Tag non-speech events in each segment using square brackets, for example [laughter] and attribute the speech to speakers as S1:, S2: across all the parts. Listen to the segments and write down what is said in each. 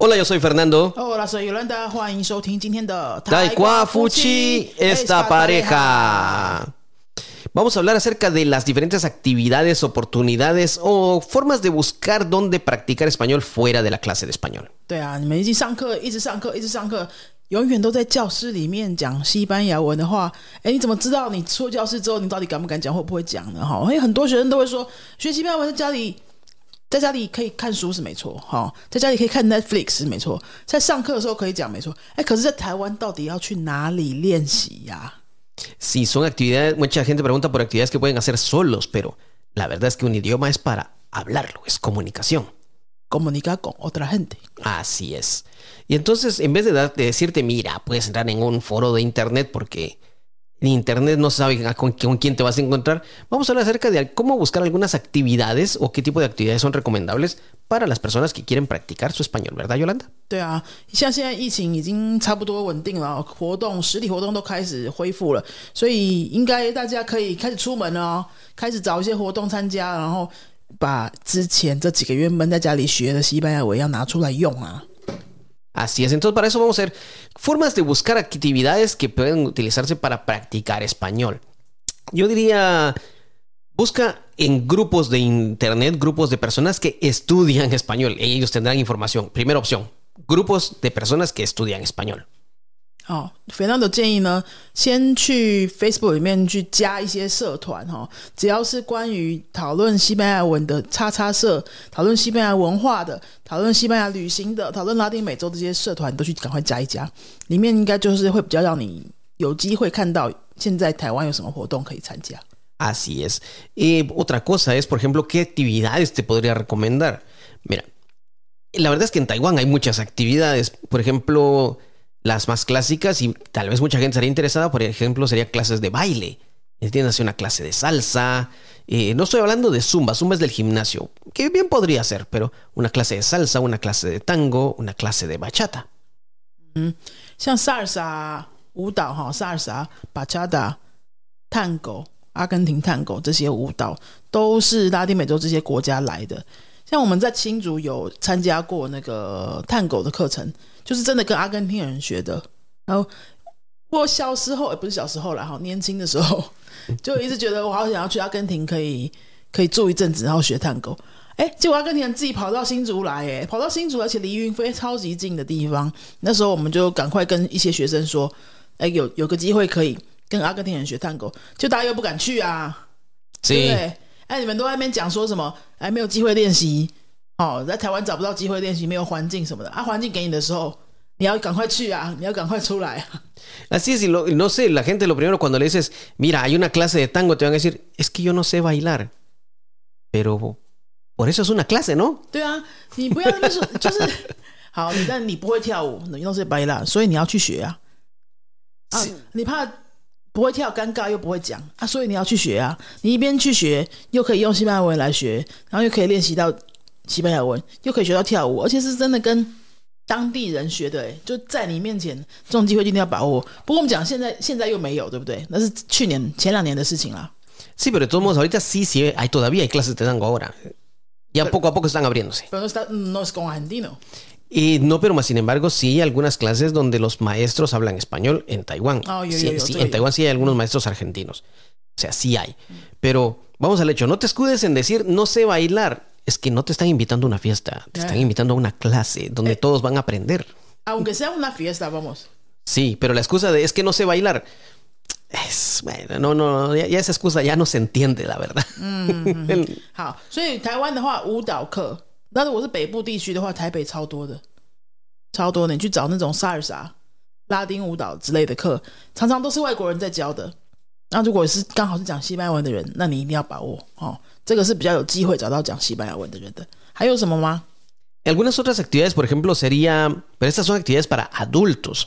S1: Hola, yo soy Fernando.
S2: Hola, soy Yolanda. 欢迎收听今天的
S1: Taekwa Fuchi, esta pareja. Vamos a hablar acerca de las diferentes actividades, oportunidades o formas de buscar dónde practicar español fuera de la clase de español.
S2: 对啊，你们一直上课，一直上课，一直上课，永远都在教室里面讲西班牙文的话，哎，你怎么知道你出教室之后，你到底敢不敢讲，会不会讲呢？哈，因为很多学生都会说，学西班牙文在家里。 在家里可以看书是没错，哈，在家里可以看 Netflix 是没错，在上课的时候可以讲没错，哎，可是，在台湾到底要去哪里练习呀？
S1: Si son actividades, mucha gente pregunta por actividades que pueden hacer solos, pero la verdad es que un idioma es para hablarlo, es comunicación.
S2: Comunicar con otra gente.
S1: Así es. Y entonces, en vez de, de decirte, mira, puedes entrar en un foro de internet porque en internet no sabes con, con, quién te vas a encontrar. Vamos a hablar acerca de cómo buscar algunas actividades o qué tipo de actividades son recomendables para las personas que quieren practicar su español, ¿verdad, Yolanda?
S2: 对啊，像现在疫情已经差不多稳定了，活动实体活动都开始恢复了，所以应该大家可以开始出门哦，开始找一些活动参加，然后把之前这几个月闷在家里学的西班牙文要拿出来用啊。
S1: Así es, entonces para eso vamos a ver formas de buscar actividades que pueden utilizarse para practicar español. Yo diría, busca en grupos de internet, grupos de personas que estudian español. Ellos tendrán información. Primera opción, grupos de personas que estudian español.
S2: 哦，肥皂的建议呢，先去 Facebook 里面去加一些社团哈，只要是关于讨论西班牙文的叉叉社，讨论西班牙文化的，讨论西班牙旅行的，讨论拉丁美洲这些社团，都去赶快加一加，里面应该就是会比较让你有机会看到现在台湾有什么活动可以参加。
S1: Así es. Y otra cosa es, por ejemplo, qué actividades te podría recomendar. Mira, la verdad es que en Taiwán hay muchas actividades. Por ejemplo, las más clásicas y tal vez mucha gente estaría interesada, por ejemplo, sería clases de baile. ¿Entiendes? Una clase de salsa. Eh, no estoy hablando de zumba, zumba es del gimnasio, que bien podría ser, pero una clase de salsa, una clase de tango, una clase de bachata.
S2: 嗯，像萨尔萨舞蹈哈，萨尔萨、巴恰达、探戈、阿根廷探戈这些舞蹈都是拉丁美洲这些国家来的。 像我们在新竹有参加过那个探狗的课程，就是真的跟阿根廷人学的。然后我小时候也不是小时候了哈，年轻的时候就一直觉得我好想要去阿根廷，可以 [laughs] 可以住一阵子，然后学探狗。哎，结果阿根廷人自己跑到新竹来，哎，跑到新竹，而且离云飞超级近的地方。那时候我们就赶快跟一些学生说，哎，有有个机会可以跟阿根廷人学探狗，就大家又不敢去啊，对不对？哎，你们都在那边讲说什么？哎，没有机会练习。哦，在台湾找不到机会练习，没有环境什么的啊。环境给你的时候，你要赶快去啊，你要赶快出来。
S1: Así es, y lo, no sé, la gente lo primero cuando le dices, mira, hay una clase de tango, te van a decir, es que yo no sé bailar. Pero por eso es una clase, ¿no?
S2: 对啊，你不要那么说，就是好，你但你不会跳舞，你都是白啦，所以你要去学啊。啊，你怕不会跳，尴尬又不会讲啊，所以你要去学啊。你一边去学，又可以用西班牙文来学，然后又可以练习到西班牙文，又可以学到跳舞，而且是真的跟当地人学的，哎，就在你面前，这种机会一定要把握。不过我们讲现在现在又没有，对不对？那是去年前两年的事情啦。
S1: Sí, pero todos modos, ahorita sí, sí, hay todavía hay clases de tango ahora. Ya poco a poco están abriéndose.
S2: Pero no, está, no es con argentino.
S1: Y no, pero más sin embargo, sí hay algunas clases donde los maestros hablan español en Taiwán.
S2: Oh, yo,
S1: sí,
S2: yo, yo,
S1: sí,
S2: yo,
S1: en Taiwán sí hay algunos maestros argentinos. O sea, sí hay. Pero vamos al hecho, no te escudes en decir no sé bailar. Es que no te están invitando a una fiesta, te están invitando a una clase donde todos van a aprender.
S2: Aunque sea una fiesta, vamos.
S1: Sí, pero la excusa de es que no sé bailar. Es, bueno, no, no, ya, ya esa excusa ya no se entiende, la verdad.
S2: 嗯，[laughs] 嗯好，所以台湾的话，舞蹈课， 那如果是北部地区的话，台北超多的，超多的。你去找那种萨尔萨、拉丁舞蹈之类的课，常常都是外国人在教的。那如果是刚好是讲西班牙文的人，那你一定要把握哦，这个是比较有机会找到讲西班牙文的人的。还有什么吗
S1: ？Algunas otras actividades, por ejemplo, sería, pero estas son actividades para adultos,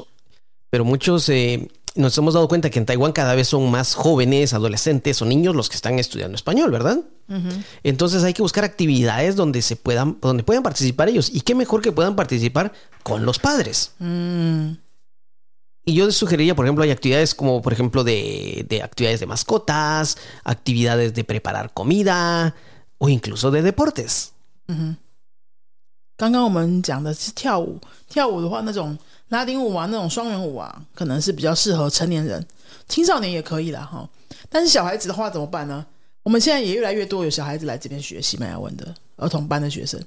S1: pero muchos eh, nos hemos dado cuenta que en Taiwán cada vez son más jóvenes, adolescentes o niños los que están estudiando español, ¿verdad? Entonces hay que buscar actividades donde se puedan, donde puedan participar ellos. Y qué mejor que puedan participar con los padres. Y yo sugeriría, por ejemplo, hay actividades como, por ejemplo, de, de actividades de mascotas, actividades de preparar comida o incluso de deportes.
S2: 刚刚我们讲的是跳舞，跳舞的话，那种 拉丁舞啊，那种双人舞啊，可能是比较适合成年人，青少年也可以啦哈。但是小孩子的话怎么办呢？我们现在也越来越多有小孩子来这边学西班牙文的儿童班的学生，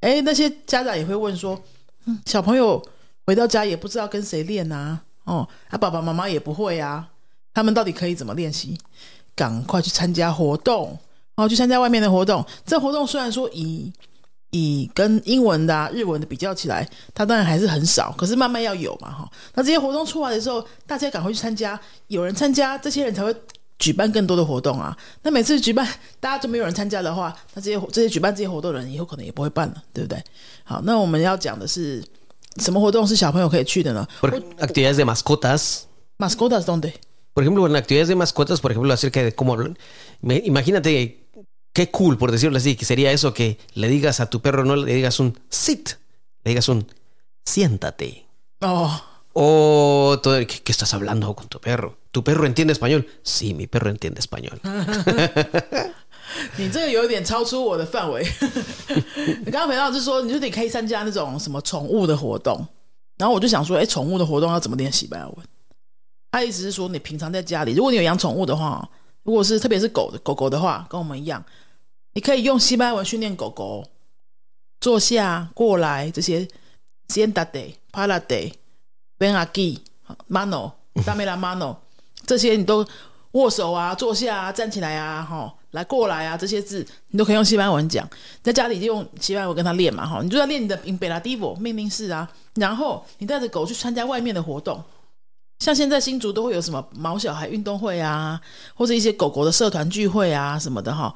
S2: 哎，那些家长也会问说，嗯，小朋友回到家也不知道跟谁练啊，哦，他爸爸妈妈也不会啊，他们到底可以怎么练习？赶快去参加活动，哦，去参加外面的活动。这活动虽然说以以跟英文的、日文的比较起来，它当然还是很少，可是慢慢要有嘛，哈。那这些活动出来的时候，大家赶快去参加，有人参加，这些人才会。举办更多的活动啊！[laughs] 那每次举办，大家都没有人参加的话，那这些这些举办这些活动的人以后可能也不会办了，对不对？好，那我们要讲的是什么活动是小朋友可以去的呢
S1: ？Actividades de mascotas.
S2: Mascotas dónde?
S1: Por ejemplo, en actividades de mascotas, por ejemplo, acerca de cómo imagínate qué cool, por decirlo así, que sería eso que le digas a tu perro, no le digas un sit, le digas un siéntate.
S2: Oh.
S1: O todo, ¿qué, ¿qué, estás hablando con tu perro? ¿Tu perro entiende español? Sí, mi perro entiende español. [laughs]
S2: 你这个有点超出我的范围。你刚刚回到就是说，你就得可以参加那种什么宠物的活动，然后我就想说，哎，宠物的活动要怎么练西班牙文？他意思是说，你平常在家里，如果你有养宠物的话， [laughs] 如果是特别是狗的狗狗的话，跟我们一样，你可以用西班牙文训练狗狗坐下、过来这些。Siéntate, párate。Ben aquí, mano, [laughs] dame la mano，这些你都握手啊、坐下啊、站起来啊、哈、来过来啊，这些字你都可以用西班牙文讲。在家里就用西班牙文跟他练嘛，哈，你就要练你的 imperativo 命令式啊。然后你带着狗去参加外面的活动，像现在新竹都会有什么毛小孩运动会啊，或者一些狗狗的社团聚会啊什么的哈。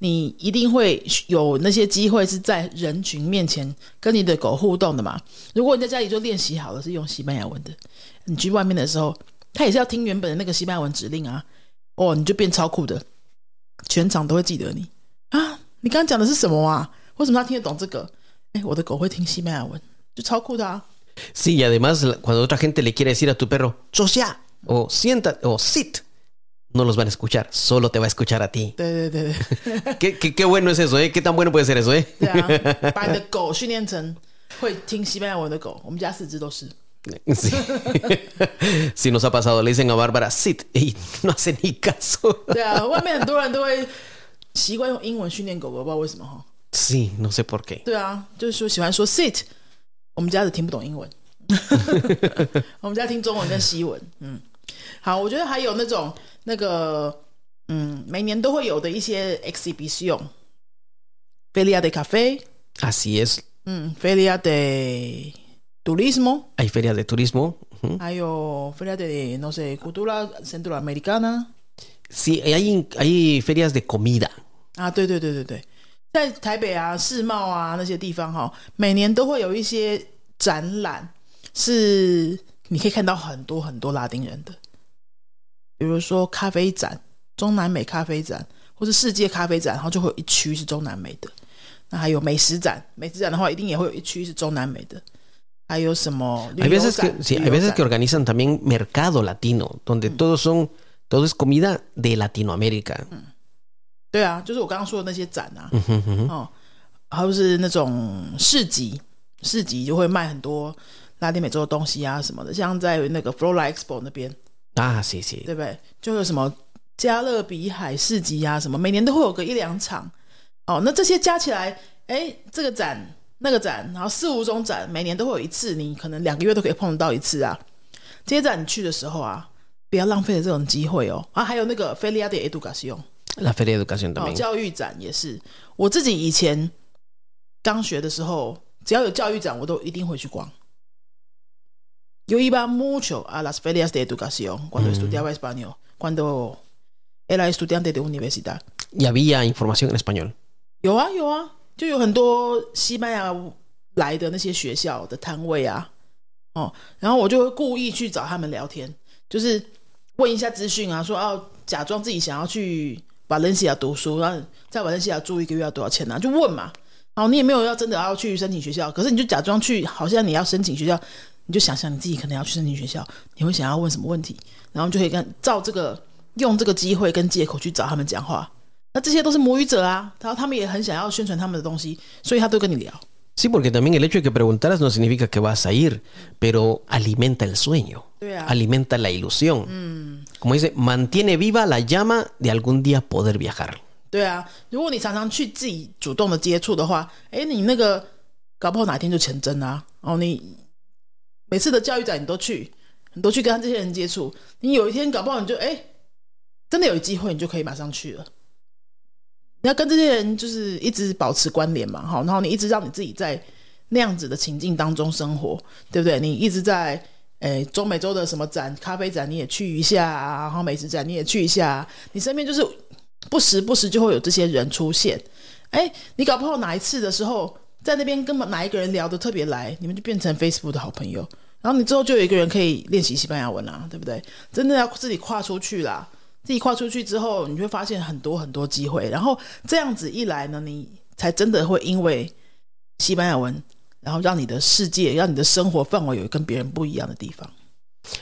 S2: 你一定会有那些机会是在人群面前跟你的狗互动的嘛？如果你在家里就练习好了是用西班牙文的，你去外面的时候，他也是要听原本的那个西班牙文指令啊。哦，你就变超酷的，全场都会记得你啊！你刚刚讲的是什么啊？为什么他听得懂这个？哎，我的狗会听西班牙文，就超酷的啊
S1: ！Sí, y además cuando otra gente le quiere decir a tu perro, ¡socia! o siéntate o sit. no los van a escuchar, solo te va a escuchar a ti. [laughs] ¿Qué, qué, qué bueno es eso, ¿eh? ¿Qué tan bueno puede ser eso, eh? [laughs] Sí. [laughs] sí, nos ha pasado. Le dicen a Bárbara, sit, y no hace ni caso. Sí, no sé por qué.
S2: 我们家的听不懂英文，我们家听中文跟西文。嗯，好，我觉得还有那种那个，嗯，每年都会有的一些 exhibición，Feria [laughs] de café，así
S1: es，
S2: 嗯，Feria de
S1: turismo，hay feria de turismo，
S2: 还有 Feria de no sé cultura centroamericana，sí
S1: hay hay ferias de comida，
S2: 啊，对对对对对， 在台北啊世贸啊那些地方哈，每年都会有一些展览，是你可以看到很多很多拉丁人的。比如说咖啡展，中南美咖啡展，或是世界咖啡展，然后就会有一区是中南美的。那还有美食展，美食展的话，一定也会有一区是中南美的。还有什么？Hay
S1: veces que sí, hay veces que organizan también mercado latino, donde todos son todo es comida de Latinoamérica。
S2: 嗯，对啊，就是我刚刚说的那些展啊，哦，还有是那种市集，市集就会卖很多拉丁美洲的东西啊什么的，像在那个 Flora Expo 那边。
S1: 啊，谢谢，
S2: 对不对？就有什么加勒比海市集啊，什么每年都会有个一两场哦。那这些加起来，哎，这个展那个展，然后四五种展，每年都会有一次，你可能两个月都可以碰得到一次啊。这些展你去的时候啊，不要浪费了这种机会哦。啊，还有那个 Feria de Educación，La
S1: Feria de Educación
S2: 教育展也是。我自己以前刚学的时候，只要有教育展，我都一定会去逛。Yo iba mucho a las ferias de educación cuando estudiaba español, cuando era estudiante de universidad.
S1: ¿Y había información en español?
S2: 有啊有啊，就有很多西班牙来的那些学校的摊位啊，哦，然后我就会故意去找他们聊天，就是问一下资讯啊，说哦，假装自己想要去瓦伦西亚读书，然后在瓦伦西亚住一个月要多少钱呢？就问嘛。然后你也没有要真的要去申请学校，可是你就假装去，好像你要申请学校。你就想想你自己可能要去申请学校，你会想要问什么问题，然后就可以跟照这个用这个机会跟借口去找他们讲话。那这些都是母语者啊，然后他们也很想要宣传他们的东西，所以他都跟你聊。
S1: Sí, porque también el hecho de que preguntaras no significa que vas a ir, pero alimenta el sueño, alimenta la ilusión.
S2: 对啊，如果你常常去自己主动的接触的话，哎，你那个搞不好哪天就成真啊！哦，你每次的教育展你都去，你都去跟这些人接触，你有一天搞不好你就哎，真的有机会，你就可以马上去了。你要跟这些人就是一直保持关联嘛，好，然后你一直让你自己在那样子的情境当中生活，对不对？你一直在诶中美洲的什么展，咖啡展你也去一下，然后美食展你也去一下，你身边就是不时不时就会有这些人出现。哎，你搞不好哪一次的时候，在那边跟哪一个人聊得特别来，你们就变成 Facebook 的好朋友，然后你之后就有一个人可以练习西班牙文啦，对不对？真的要自己跨出去啦。自己跨出去之后，你会发现很多很多机会。然后这样子一来呢，你才真的会因为西班牙文，然后让你的世界、让你的生活范围有跟别人不一样的地方。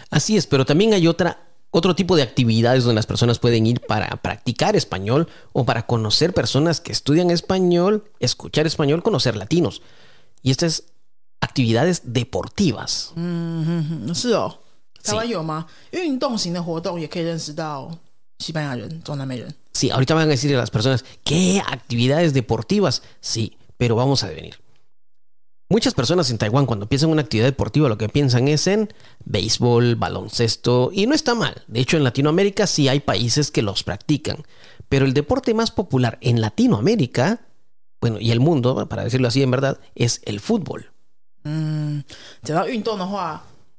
S1: Así es, pero también hay otra otro tipo de actividades donde las personas pueden ir para practicar español o para conocer personas que estudian español, escuchar español, conocer latinos. Y estas actividades deportivas.
S2: 嗯，是哦，台湾有吗？运动型的活动也可以认识到 Sí,
S1: ahorita van a decir a las personas, ¿qué actividades deportivas? Sí, pero vamos a devenir. Muchas personas en Taiwán cuando piensan en una actividad deportiva lo que piensan es en béisbol, baloncesto, y no está mal. De hecho, en Latinoamérica sí hay países que los practican. Pero el deporte más popular en Latinoamérica, bueno, y el mundo, para decirlo así en verdad, es el fútbol.
S2: Mm,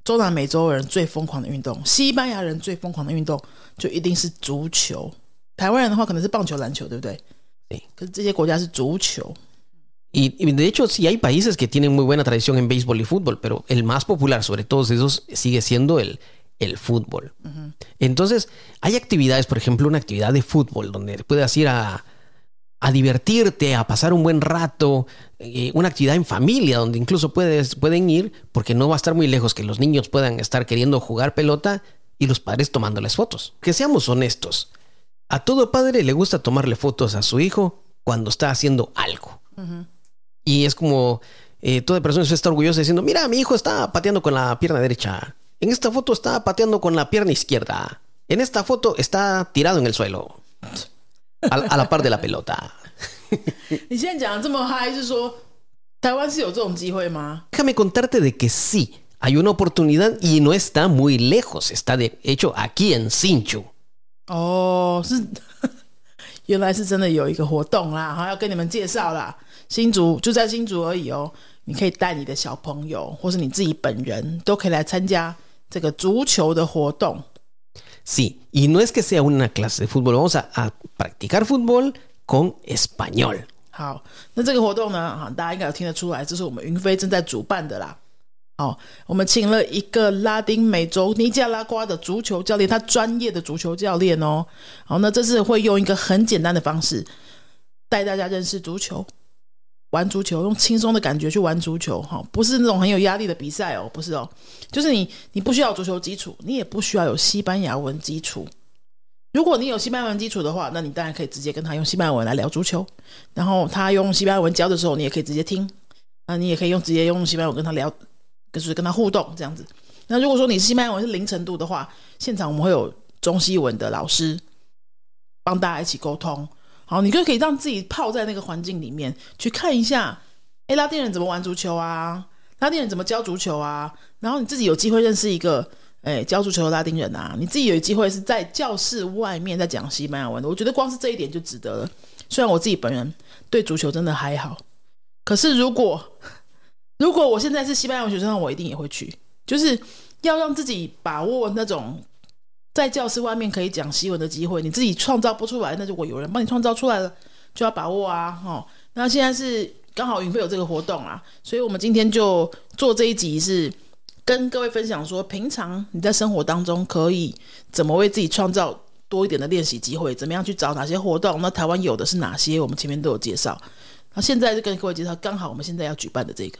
S2: 中南美洲人最疯狂的运动，西班牙人最疯狂的运动就一定是足球。台湾人的话可能是棒球、篮球，对不对？
S1: 对。
S2: 可是这些国家是足球。
S1: y, de hecho, sí hay países que tienen muy buena tradición en béisbol y fútbol, pero el más popular sobre todos esos sigue siendo el, el fútbol. Entonces, hay actividades, por ejemplo, una actividad de fútbol donde puedes ir a, a divertirte, a pasar un buen rato, eh, una actividad en familia donde incluso puedes, pueden ir porque no va a estar muy lejos que los niños puedan estar queriendo jugar pelota y los padres tomándoles fotos. Que seamos honestos, a todo padre le gusta tomarle fotos a su hijo cuando está haciendo algo. Y es como eh, toda persona está orgullosa diciendo, mira, mi hijo está pateando con la pierna derecha. En esta foto está pateando con la pierna izquierda. En esta foto está tirado en el suelo. a, la par de la pelota. [laughs] Déjame contarte de que sí, hay una oportunidad y no está muy lejos. Está de hecho aquí en Sinchu. [laughs]
S2: 哦，是原来是真的有一个活动啦，哈要跟你们介绍啦。新竹就在新竹而已哦，你可以带你的小朋友，或是你自己本人，都可以来参加这个足球的活动。
S1: Sí, y no es que sea una clase de fútbol, vamos a, a practicar fútbol con español.
S2: 好，那这个活动呢，哈，大家应该有听得出来，这是我们云飞正在主办的啦。好，我们请了一个拉丁美洲尼加拉瓜的足球教练，他专业的足球教练哦。好，那这次会用一个很简单的方式带大家认识足球。玩足球，用轻松的感觉去玩足球，哈，不是那种很有压力的比赛哦，不是哦，就是你，你不需要足球基础，你也不需要有西班牙文基础。如果你有西班牙文基础的话，那你当然可以直接跟他用西班牙文来聊足球，然后他用西班牙文教的时候，你也可以直接听，那你也可以用直接用西班牙文跟他聊，就是跟他互动这样子。那如果说你西班牙文是零程度的话，现场我们会有中西文的老师帮大家一起沟通。好，你就可以让自己泡在那个环境里面，去看一下，哎，拉丁人怎么玩足球啊？拉丁人怎么教足球啊？然后你自己有机会认识一个，哎，教足球的拉丁人啊，你自己有机会是在教室外面在讲西班牙文的。我觉得光是这一点就值得了。虽然我自己本人对足球真的还好，可是如果如果我现在是西班牙文学生，我一定也会去，就是要让自己把握那种。在教室外面可以讲西文的机会，你自己创造不出来，那如果有人帮你创造出来了，就要把握啊！哦，那现在是刚好云飞有这个活动啊，所以我们今天就做这一集，是跟各位分享说，平常你在生活当中可以怎么为自己创造多一点的练习机会，怎么样去找哪些活动？那台湾有的是哪些？我们前面都有介绍。那现在就跟各位介绍，刚好我们现在要举办的这个。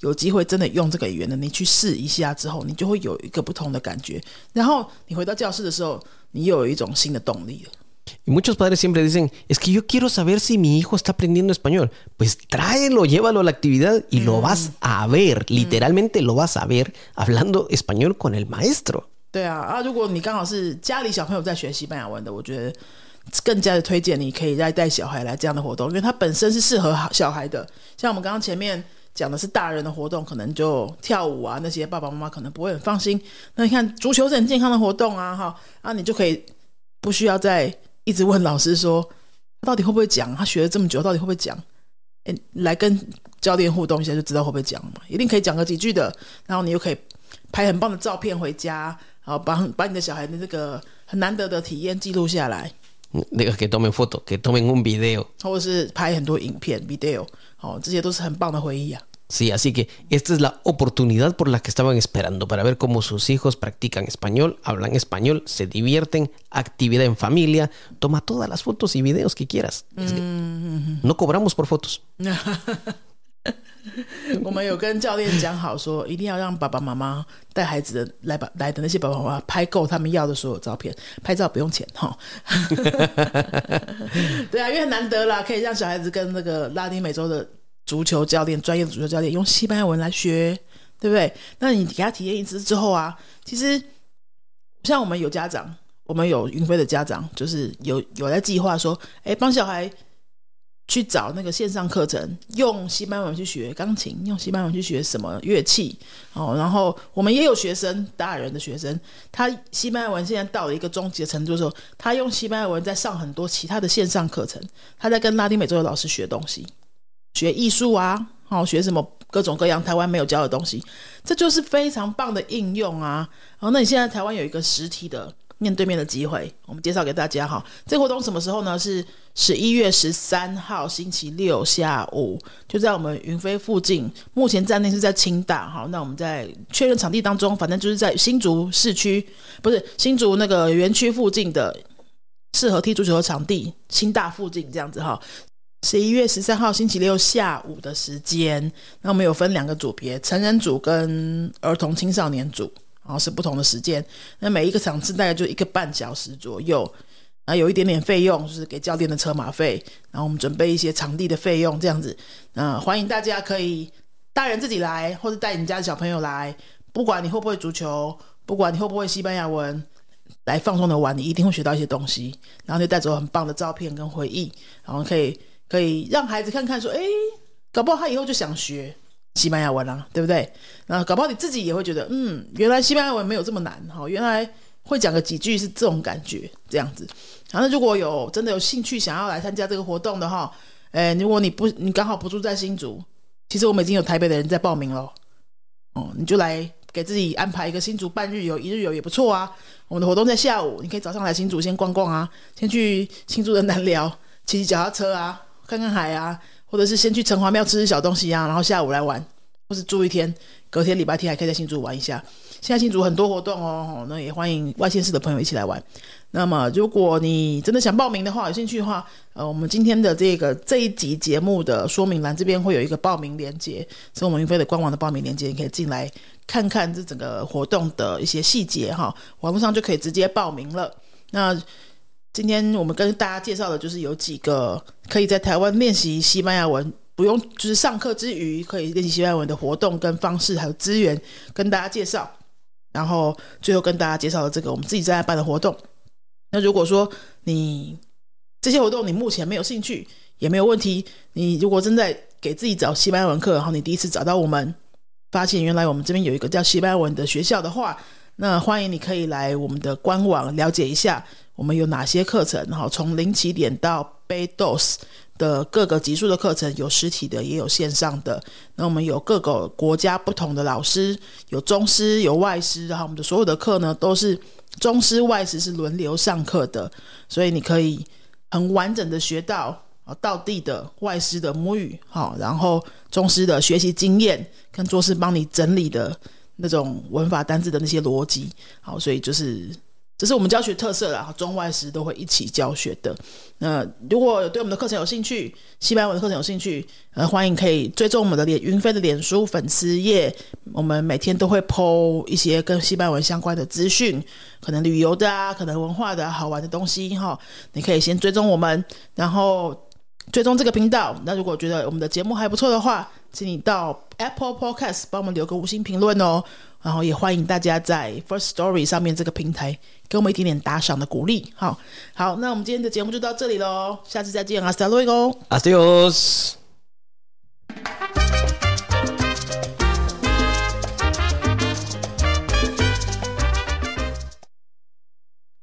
S2: 有机会真的用这个语言的，你去试一下之后，你就会有一个不同的感觉。然后你回到教室的时候，你又有一种新的动力了。
S1: Y muchos padres siempre dicen, es que yo quiero saber si mi hijo está aprendiendo español. Pues tráelo, llévalo a la actividad y lo vas a ver, literalmente lo vas a ver hablando español con el maestro.
S2: 对啊，啊，如果你刚好是家里小朋友在学西班牙文的，我觉得更加的推荐你可以再带小孩来这样的活动，因为它本身是适合小孩的。像我们刚刚前面讲的是大人的活动，可能就跳舞啊那些，爸爸妈妈可能不会很放心。那你看足球是很健康的活动啊，哈，啊，你就可以不需要再一直问老师说他到底会不会讲，他学了这么久到底会不会讲？哎，来跟教练互动一下就知道会不会讲嘛，一定可以讲个几句的，然后你又可以拍很棒的照片回家，然后把把你的小孩的这个很难得的体验记录下来
S1: ，Diga que tomen foto, que tomen un video.
S2: 或者是拍很多影片 video，哦，这些都是很棒的回忆啊。
S1: Sí, así que esta es la oportunidad por la que estaban esperando para ver cómo sus hijos practican español, hablan español, se divierten, actividad en familia, toma todas las fotos y videos que quieras. Es que No cobramos por fotos. [laughs]
S2: 我们有跟教练讲好说，一定要让爸爸妈妈带孩子的来把来的那些爸爸妈妈拍够他们要的所有照片，拍照不用钱哈。对啊，因为很难得啦，可以让小孩子跟那个拉丁美洲的 [laughs] 足球教练、专业的足球教练用西班牙文来学，对不对？那你给他体验一次之后啊，其实像我们有家长，我们有云飞的家长，就是有有在计划说，哎，帮小孩去找那个线上课程，用西班牙文去学钢琴，用西班牙文去学什么乐器哦。然后我们也有学生，大人的学生，他西班牙文现在到了一个终极的程度的时候，他用西班牙文在上很多其他的线上课程，他在跟拉丁美洲的老师学东西，学艺术啊，哦，学什么各种各样台湾没有教的东西，这就是非常棒的应用啊。然后，那你现在台湾有一个实体的面对面的机会，我们介绍给大家哈。这个活动什么时候呢？是十一月十三号星期六下午，就在我们云飞附近。目前站内是在清大哈。那我们在确认场地当中，反正就是在新竹市区，不是新竹那个园区附近的适合踢足球的场地，清大附近这样子哈。十一月十三号星期六下午的时间，那我们有分两个组别，成人组跟儿童青少年组，然后是不同的时间。那每一个场次大概就一个半小时左右，啊，有一点点费用，就是给教练的车马费，然后我们准备一些场地的费用，这样子。那欢迎大家可以大人自己来，或者带你家的小朋友来，不管你会不会足球，不管你会不会西班牙文。来放松的玩，你一定会学到一些东西，然后就带走很棒的照片跟回忆，然后可以可以让孩子看看说，哎，搞不好他以后就想学西班牙文啦、对不对？然后搞不好你自己也会觉得，嗯，原来西班牙文没有这么难哈，原来会讲个几句是这种感觉，这样子。然后如果有真的有兴趣想要来参加这个活动的哈，哎，如果你不你刚好不住在新竹，其实我们已经有台北的人在报名了，哦，你就来给自己安排一个新竹半日游、一日游也不错啊。我们的活动在下午，你可以早上来新竹先逛逛啊，先去新竹的南寮骑骑脚踏车啊，看看海啊，或者是先去城隍庙吃吃小东西啊，然后下午来玩，或是住一天，隔天礼拜天还可以在新竹玩一下。现在新竹很多活动哦，那也欢迎外县市的朋友一起来玩。那么，如果你真的想报名的话，有兴趣的话，呃，我们今天的这个这一集节目的说明栏这边会有一个报名链接，是我们云飞的官网的报名链接，你可以进来看看这整个活动的一些细节哈，网络上就可以直接报名了。那今天我们跟大家介绍的就是有几个可以在台湾练习西班牙文，不用就是上课之余可以练习西班牙文的活动跟方式，还有资源跟大家介绍。然后最后跟大家介绍的这个我们自己正在办的活动。那如果说你这些活动你目前没有兴趣也没有问题，你如果正在给自己找西班牙文课，然后你第一次找到我们，发现原来我们这边有一个叫西班牙文的学校的话，那欢迎你可以来我们的官网了解一下，我们有哪些课程，然后从零起点到 b a dos 的各个级数的课程，有实体的也有线上的。那我们有各个国家不同的老师，有中师有外师，然后我们的所有的课呢都是中师外师是轮流上课的，所以你可以很完整的学到啊道地的外师的母语，好，然后中师的学习经验跟做事帮你整理的那种文法单字的那些逻辑。好，所以就是这是我们教学特色啦，中外师都会一起教学的。那如果有对我们的课程有兴趣，西班牙文的课程有兴趣，呃，欢迎可以追踪我们的脸云飞的脸书粉丝页，我们每天都会 PO 一些跟西班牙文相关的资讯，可能旅游的啊，可能文化的好玩的东西哈。你可以先追踪我们，然后追踪这个频道。那如果觉得我们的节目还不错的话，请你到 Apple Podcast 帮我们留个五星评论哦。然后也欢迎大家在 first story 上面这个平台给我们一点点打赏的鼓励。好好那我们今天的节目就到这里喽下次再见阿塞
S1: 罗伊 go